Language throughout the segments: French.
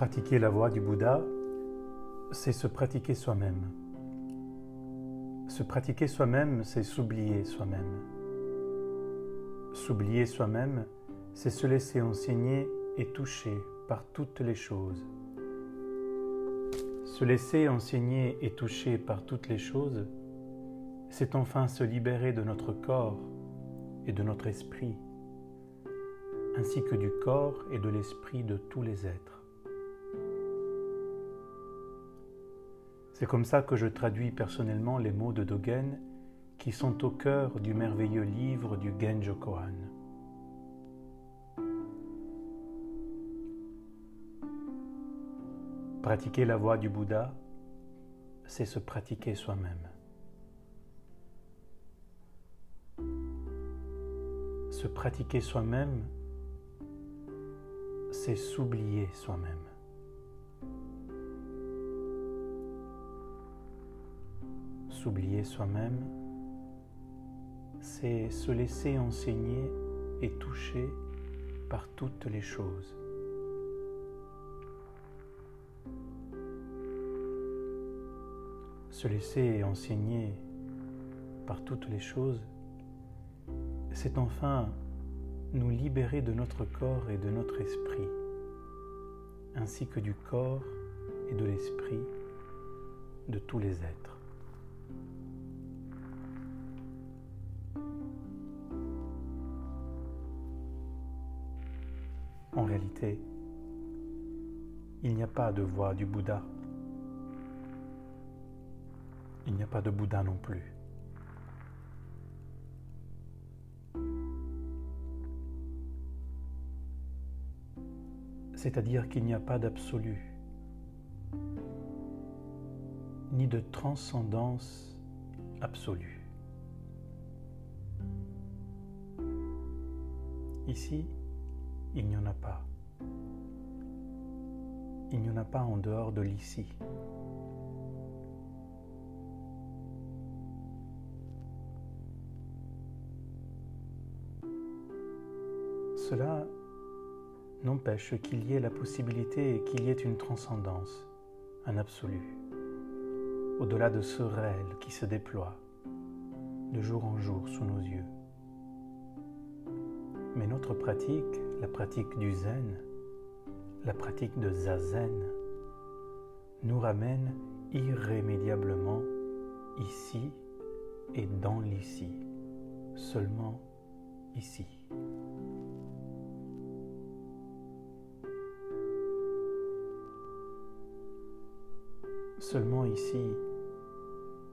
Pratiquer la voie du Bouddha, c'est se pratiquer soi-même. Se pratiquer soi-même, c'est s'oublier soi-même. S'oublier soi-même, c'est se laisser enseigner et toucher par toutes les choses. Se laisser enseigner et toucher par toutes les choses, c'est enfin se libérer de notre corps et de notre esprit, ainsi que du corps et de l'esprit de tous les êtres. C'est comme ça que je traduis personnellement les mots de Dogen qui sont au cœur du merveilleux livre du Genjo Kohan. Pratiquer la voie du Bouddha, c'est se pratiquer soi-même. Se pratiquer soi-même, c'est s'oublier soi-même. S'oublier soi-même, c'est se laisser enseigner et toucher par toutes les choses. Se laisser enseigner par toutes les choses, c'est enfin nous libérer de notre corps et de notre esprit, ainsi que du corps et de l'esprit de tous les êtres. Il n'y a pas de voie du Bouddha. Il n'y a pas de Bouddha non plus. C'est-à-dire qu'il n'y a pas d'absolu, ni de transcendance absolue. Ici, il n'y en a pas. Il n'y en a pas en dehors de l'ici. Cela n'empêche qu'il y ait la possibilité et qu'il y ait une transcendance, un absolu, au-delà de ce réel qui se déploie de jour en jour sous nos yeux. Mais notre pratique, la pratique du zen, la pratique de zazen, nous ramène irrémédiablement ici et dans l'ici, seulement ici. Seulement ici,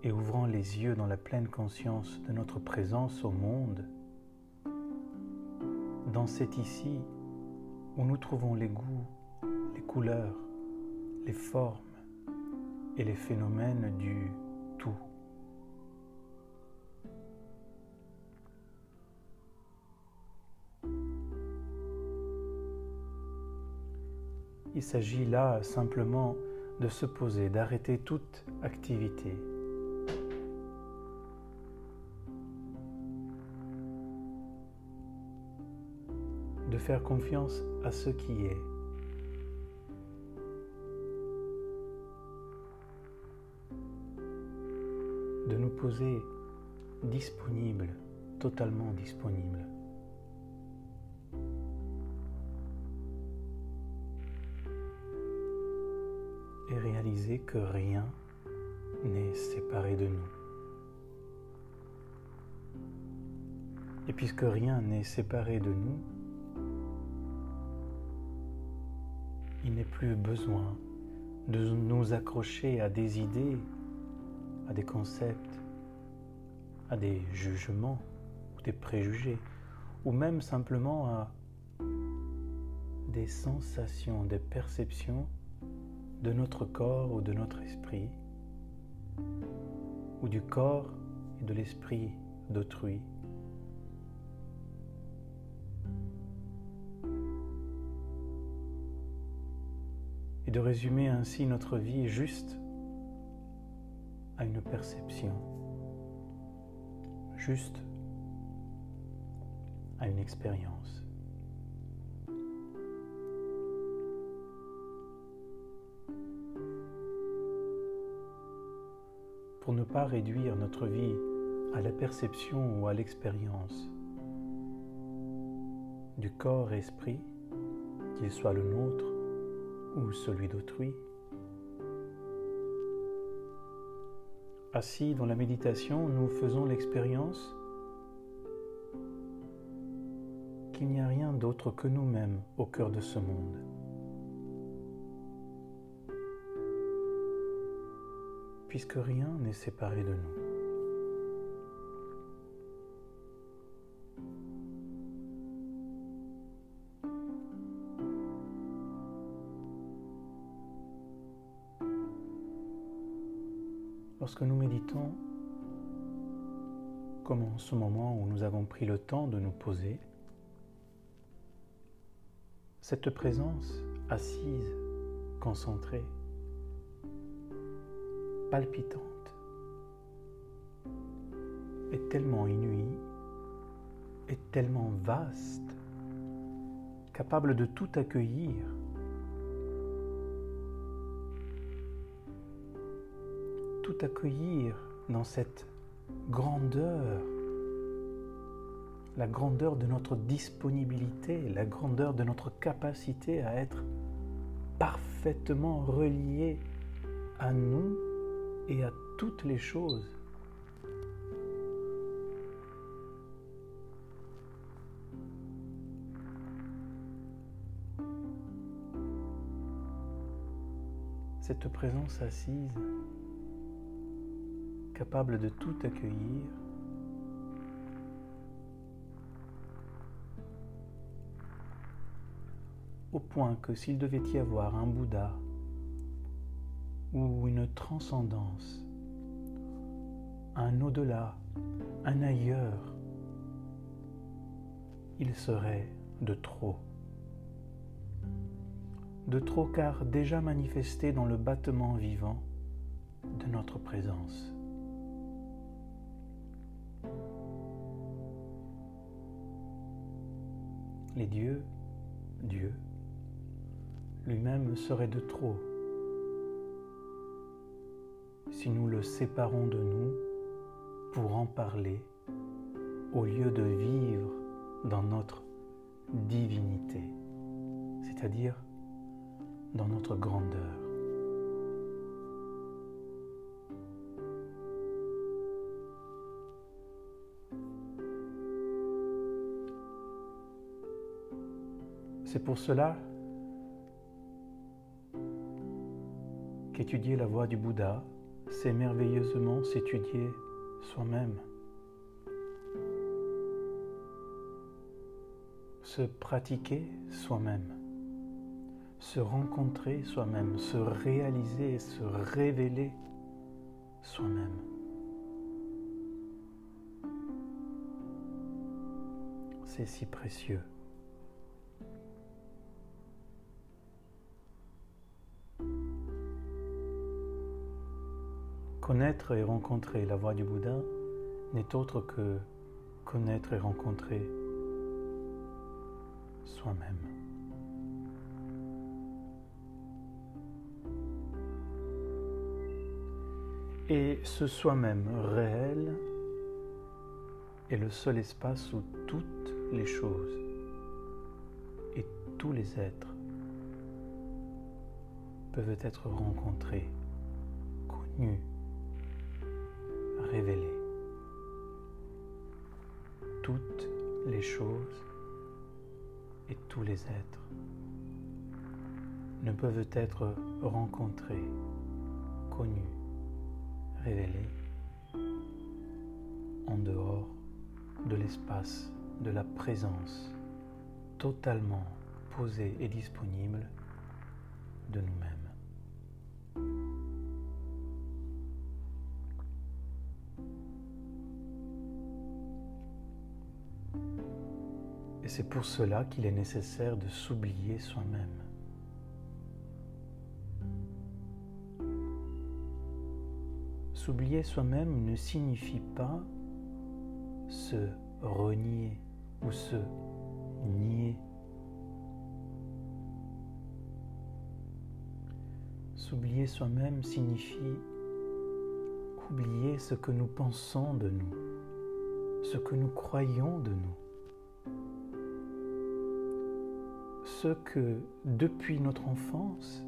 et ouvrant les yeux dans la pleine conscience de notre présence au monde, dans cet ici où nous trouvons les goûts, couleurs, les formes et les phénomènes du tout. Il s'agit là simplement de se poser, d'arrêter toute activité. De faire confiance à ce qui est. disponible, totalement disponible. et réaliser que rien n'est séparé de nous. Et puisque rien n'est séparé de nous, il n'est plus besoin de nous accrocher à des idées, à des concepts, à des jugements ou des préjugés, ou même simplement à des sensations, des perceptions de notre corps ou de notre esprit, ou du corps et de l'esprit d'autrui. Et de résumer ainsi notre vie juste à une perception, juste à une expérience. Pour ne pas réduire notre vie à la perception ou à l'expérience du corps-esprit, qu'il soit le nôtre ou celui d'autrui, Assis dans la méditation, nous faisons l'expérience qu'il n'y a rien d'autre que nous-mêmes au cœur de ce monde. Puisque rien n'est séparé de nous. Lorsque nous méditons, comme en ce moment où nous avons pris le temps de nous poser, cette présence assise, concentrée, palpitante, est tellement inouïe, est tellement vaste, capable de tout accueillir accueillir dans cette grandeur, la grandeur de notre disponibilité, la grandeur de notre capacité à être parfaitement relié à nous et à toutes les choses. Cette présence assise capable de tout accueillir. Au point que s'il devait y avoir un Bouddha ou une transcendance, un au-delà, un ailleurs, il serait de trop. De trop car déjà manifesté dans le battement vivant de notre présence. Les dieux, Dieu, lui-même serait de trop si nous le séparons de nous pour en parler au lieu de vivre dans notre divinité, c'est-à-dire dans notre grandeur. C'est pour cela qu'étudier la voie du Bouddha, c'est merveilleusement s'étudier soi-même. Se pratiquer soi-même, se rencontrer soi-même, se réaliser, se révéler soi-même. C'est si précieux. Connaître et rencontrer la voie du Bouddha n'est autre que connaître et rencontrer soi-même. Et ce soi-même réel est le seul espace où toutes les choses et tous les êtres peuvent être rencontrés, connus, choses et tous les êtres ne peuvent être rencontrés, connus, révélés en dehors de l'espace de la présence totalement posée et disponible de nous-mêmes. C'est pour cela qu'il est nécessaire de s'oublier soi-même. S'oublier soi-même ne signifie pas se renier ou se nier. S'oublier soi-même signifie oublier ce que nous pensons de nous, ce que nous croyons de nous, ce que depuis notre enfance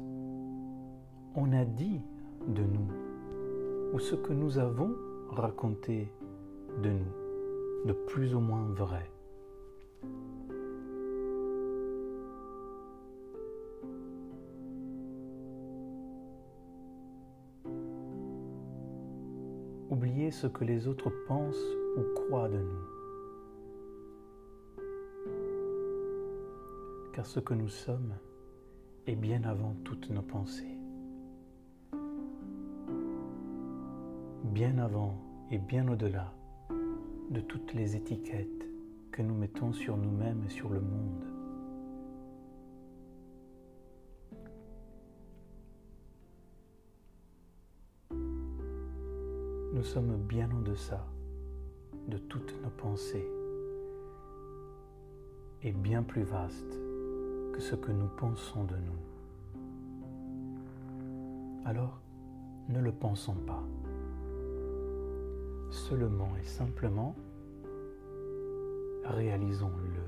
on a dit de nous, ou ce que nous avons raconté de nous, de plus ou moins vrai. oublier ce que les autres pensent ou croient de nous. Car ce que nous sommes est bien avant toutes nos pensées. Bien avant et bien au-delà de toutes les étiquettes que nous mettons sur nous-mêmes et sur le monde. Nous sommes bien en deçà de toutes nos pensées et bien plus vastes ce que nous pensons de nous. Alors, ne le pensons pas. Seulement et simplement, réalisons-le.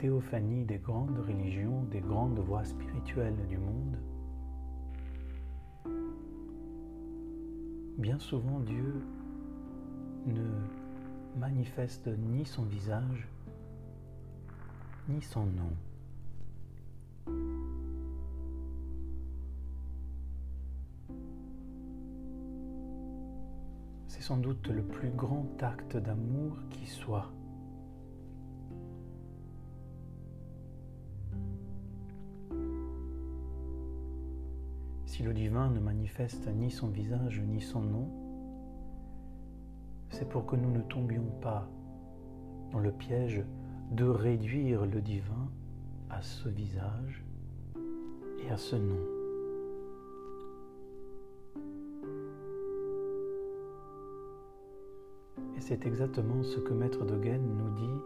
Théophanie des grandes religions, des grandes voies spirituelles du monde, bien souvent Dieu ne manifeste ni son visage, ni son nom. C'est sans doute le plus grand acte d'amour qui soit. Si le divin ne manifeste ni son visage ni son nom, c'est pour que nous ne tombions pas dans le piège de réduire le divin à ce visage et à ce nom. Et c'est exactement ce que Maître Dogen nous dit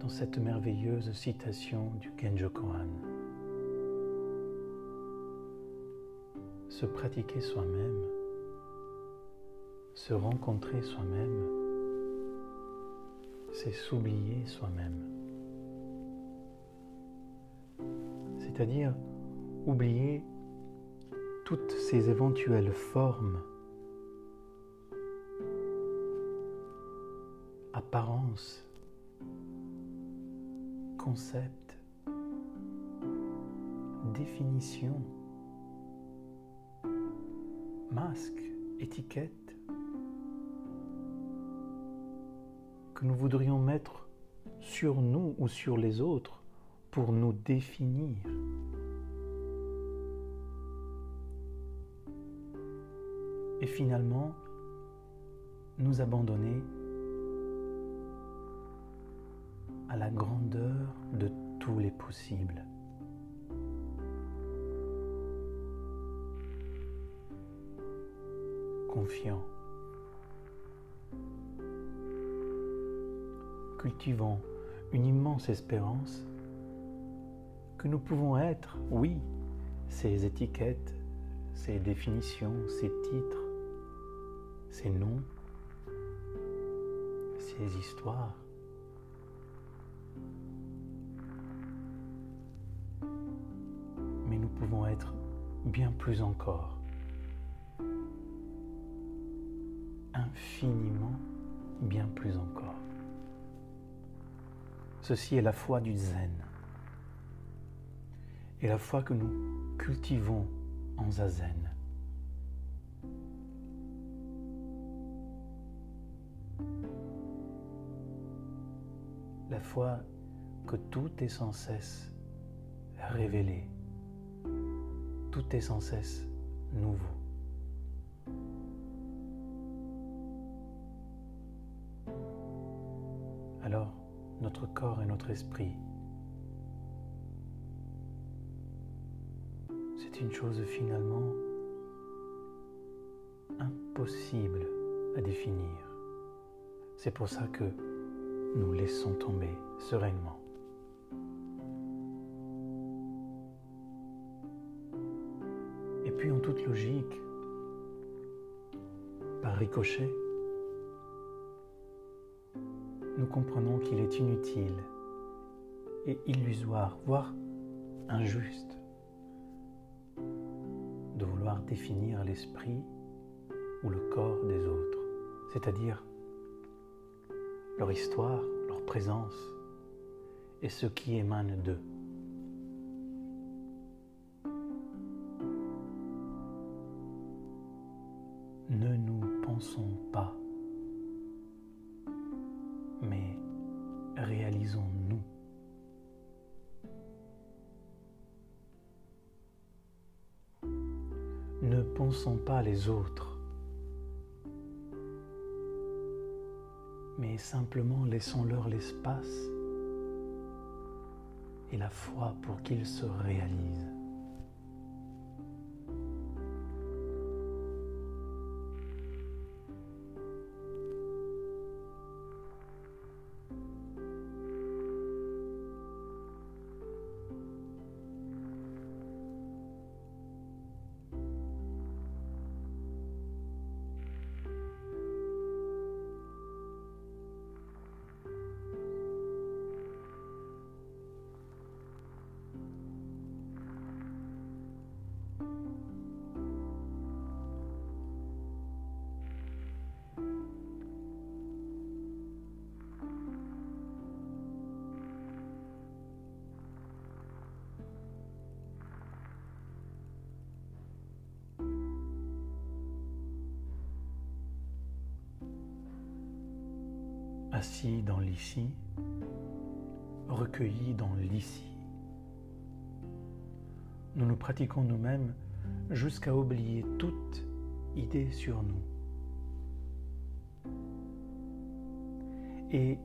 dans cette merveilleuse citation du Genjo Kohan. Se pratiquer soi-même, se rencontrer soi-même, c'est s'oublier soi-même. C'est-à-dire oublier toutes ces éventuelles formes, apparences, concepts, définitions masque, étiquette que nous voudrions mettre sur nous ou sur les autres pour nous définir. Et finalement, nous abandonner à la grandeur de tous les possibles. Cultivons une immense espérance que nous pouvons être, oui, ces étiquettes, ces définitions, ces titres, ces noms, ces histoires. Mais nous pouvons être bien plus encore. Infiniment bien plus encore. Ceci est la foi du zen et la foi que nous cultivons en zazen. La foi que tout est sans cesse révélé, tout est sans cesse nouveau. alors notre corps et notre esprit. C'est une chose finalement impossible à définir. C'est pour ça que nous laissons tomber sereinement. Et puis en toute logique, par ricochet, nous comprenons qu'il est inutile et illusoire, voire injuste, de vouloir définir l'esprit ou le corps des autres, c'est-à-dire leur histoire, leur présence et ce qui émane d'eux. Ne nous pensons pas, mais réalisons-nous. Ne pensons pas les autres, mais simplement laissons-leur l'espace et la foi pour qu'ils se réalisent. Assis dans l'ici, recueillis dans l'ici. Nous nous pratiquons nous-mêmes jusqu'à oublier toute idée sur nous. Et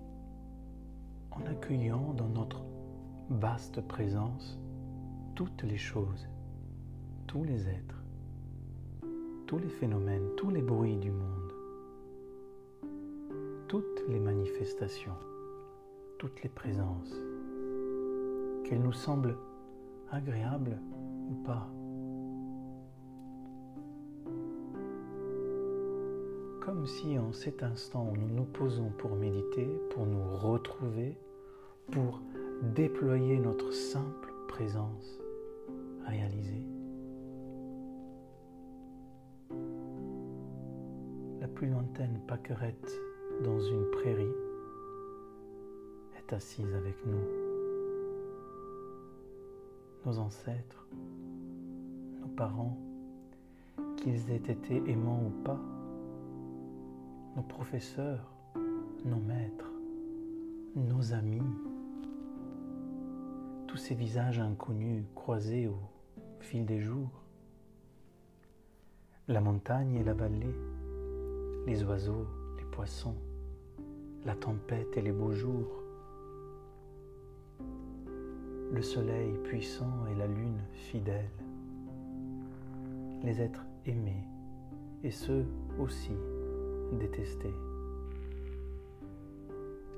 en accueillant dans notre vaste présence toutes les choses, tous les êtres, tous les phénomènes, tous les bruits du monde, toutes les manifestations, toutes les présences, qu'elles nous semblent agréables ou pas. Comme si en cet instant où nous nous posons pour méditer, pour nous retrouver, pour déployer notre simple présence réalisée, la plus lointaine paquerette dans une prairie est assise avec nous. Nos ancêtres, nos parents, qu'ils aient été aimants ou pas, nos professeurs, nos maîtres, nos amis, tous ces visages inconnus croisés au fil des jours, la montagne et la vallée, les oiseaux, les poissons, la tempête et les beaux jours, le soleil puissant et la lune fidèle, les êtres aimés et ceux aussi détestés,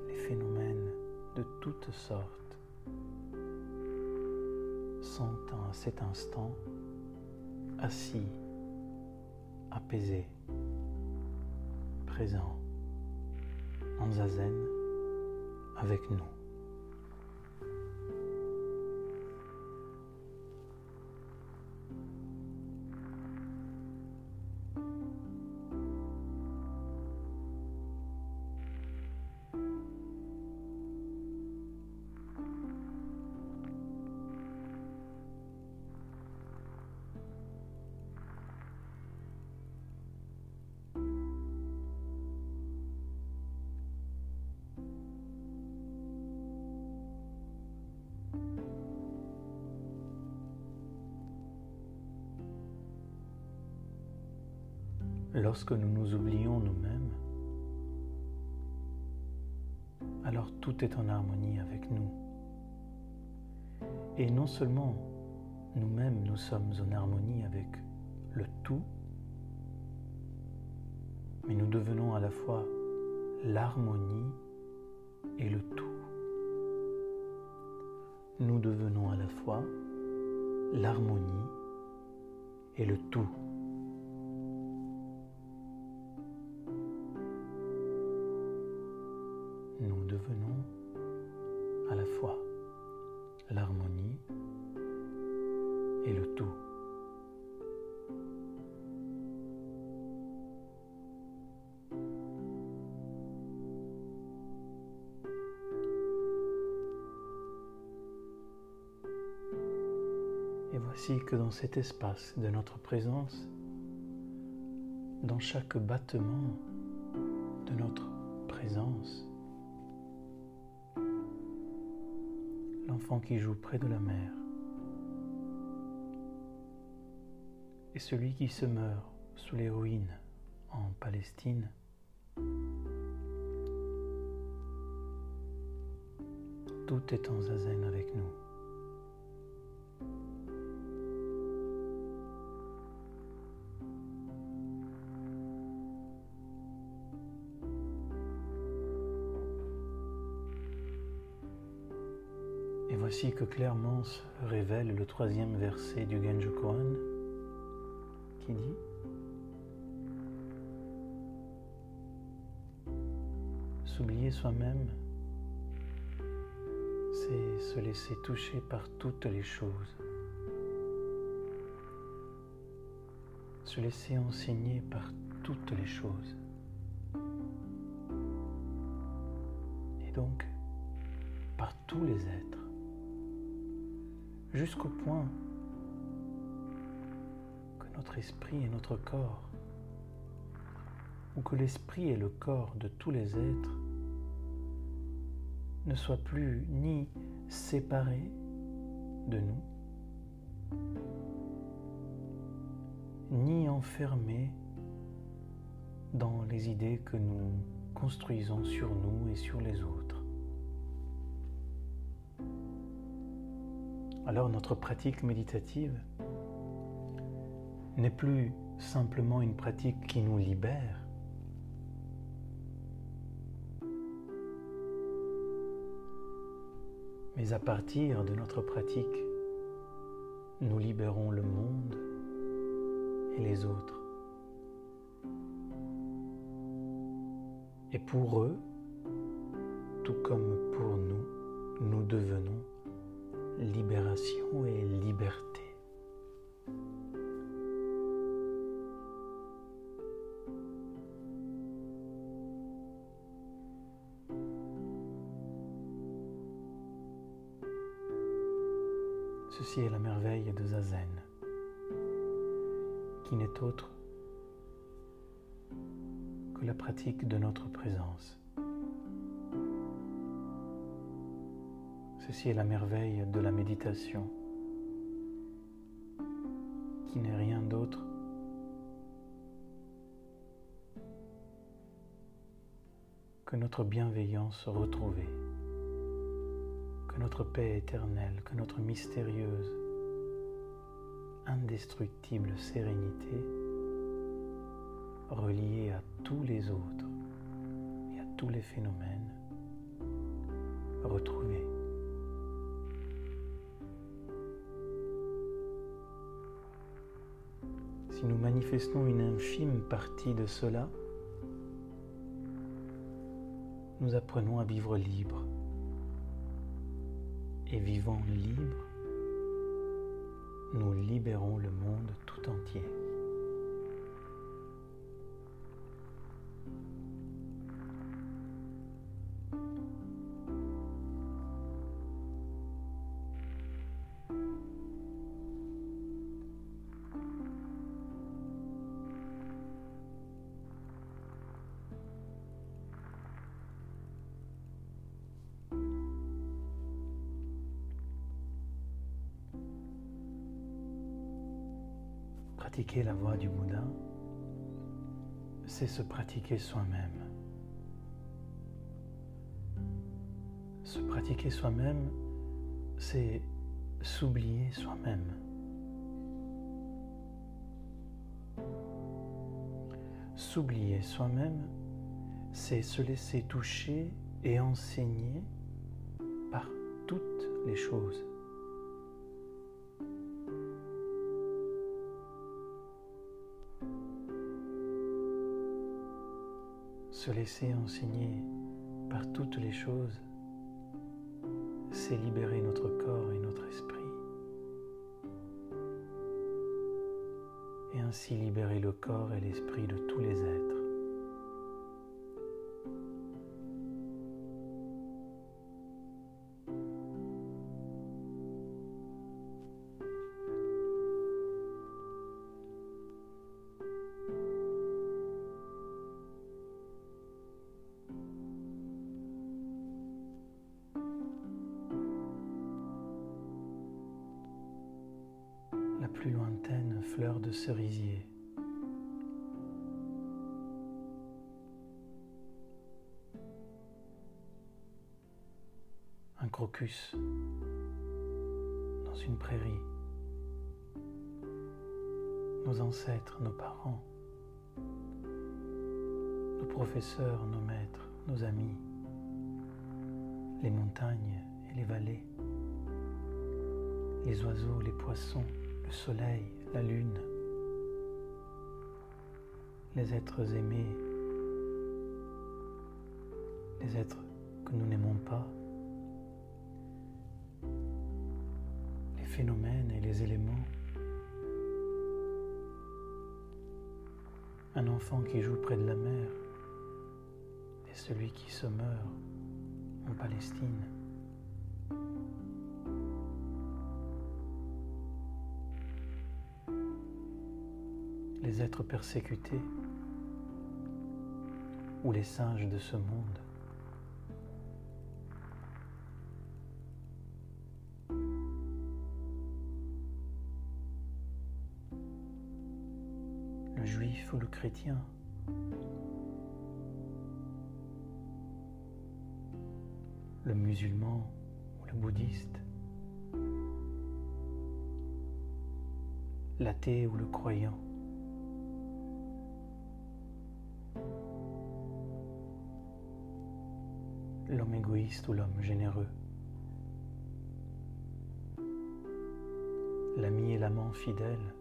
les phénomènes de toutes sortes. Sont à cet instant assis, apaisés, présents en zazen avec nous. Lorsque nous nous oublions nous-mêmes, alors tout est en harmonie avec nous. Et non seulement nous-mêmes nous sommes en harmonie avec le tout, mais nous devenons à la fois l'harmonie et le tout. Nous devenons à la fois l'harmonie et le tout. Nous devenons à la fois l'harmonie et le tout. Et voici que dans cet espace de notre présence, dans chaque battement de notre présence, l'enfant qui joue près de la mer et celui qui se meurt sous les ruines en Palestine, tout est en zazen avec nous. Et voici que clairement se révèle le troisième verset du Genjo Koan qui dit S'oublier soi-même, c'est se laisser toucher par toutes les choses, se laisser enseigner par toutes les choses. Et donc, par tous les êtres jusqu'au point que notre esprit est notre corps, ou que l'esprit et le corps de tous les êtres ne soient plus ni séparés de nous, ni enfermés dans les idées que nous construisons sur nous et sur les autres. Alors notre pratique méditative n'est plus simplement une pratique qui nous libère, mais à partir de notre pratique, nous libérons le monde et les autres. Et pour eux, tout comme pour nous, nous devenons libération et liberté. Ceci est la merveille de Zazen, qui n'est autre que la pratique de notre présence. Ceci est la merveille de la méditation, qui n'est rien d'autre que notre bienveillance retrouvée, que notre paix éternelle, que notre mystérieuse, indestructible sérénité reliée à tous les autres et à tous les phénomènes retrouvés. Si nous manifestons une infime partie de cela, nous apprenons à vivre libre. Et vivant libre, nous libérons le monde tout entier. pratiquer la voie du Bouddha, c'est se pratiquer soi-même. Se pratiquer soi-même, c'est s'oublier soi-même. S'oublier soi-même, c'est se laisser toucher et enseigner par toutes les choses. Se laisser enseigner par toutes les choses, c'est libérer notre corps et notre esprit. Et ainsi libérer le corps et l'esprit de tous les êtres. Un crocus dans une prairie. Nos ancêtres, nos parents, nos professeurs, nos maîtres, nos amis, les montagnes et les vallées, les oiseaux, les poissons, le soleil, la lune, les êtres aimés, les êtres que nous n'aimons pas, phénomènes et les éléments. Un enfant qui joue près de la mer et celui qui se meurt en Palestine. les êtres persécutés ou les singes de ce monde. Le chrétien. Le musulman ou le bouddhiste. L'athée ou le croyant. l'homme égoïste ou l'homme généreux, l'ami et l'amant fidèle,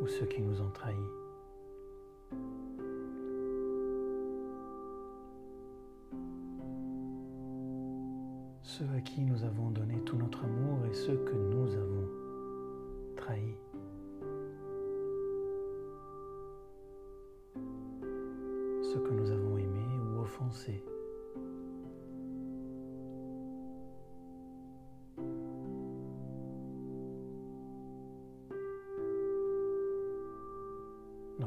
ou ceux qui nous ont trahis. Ceux à qui nous avons donné tout notre amour et ceux que nous avons trahis. Ceux que nous avons aimés ou offensés.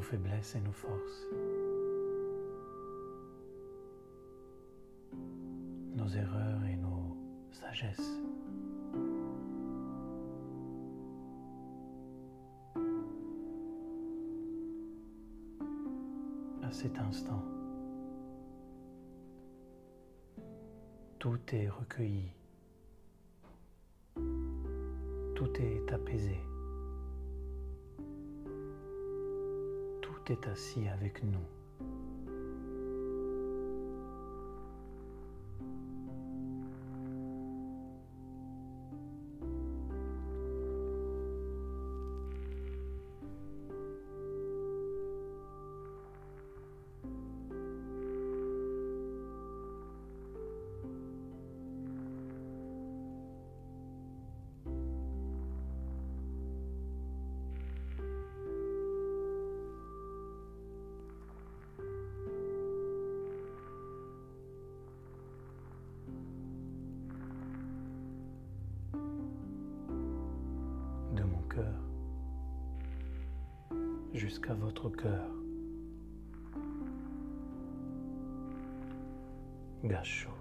Faiblesses et nos forces, nos erreurs et nos sagesses. À cet instant, tout est recueilli, tout est apaisé. Est assis avec nous. Jusqu'à votre cœur. Gâchot.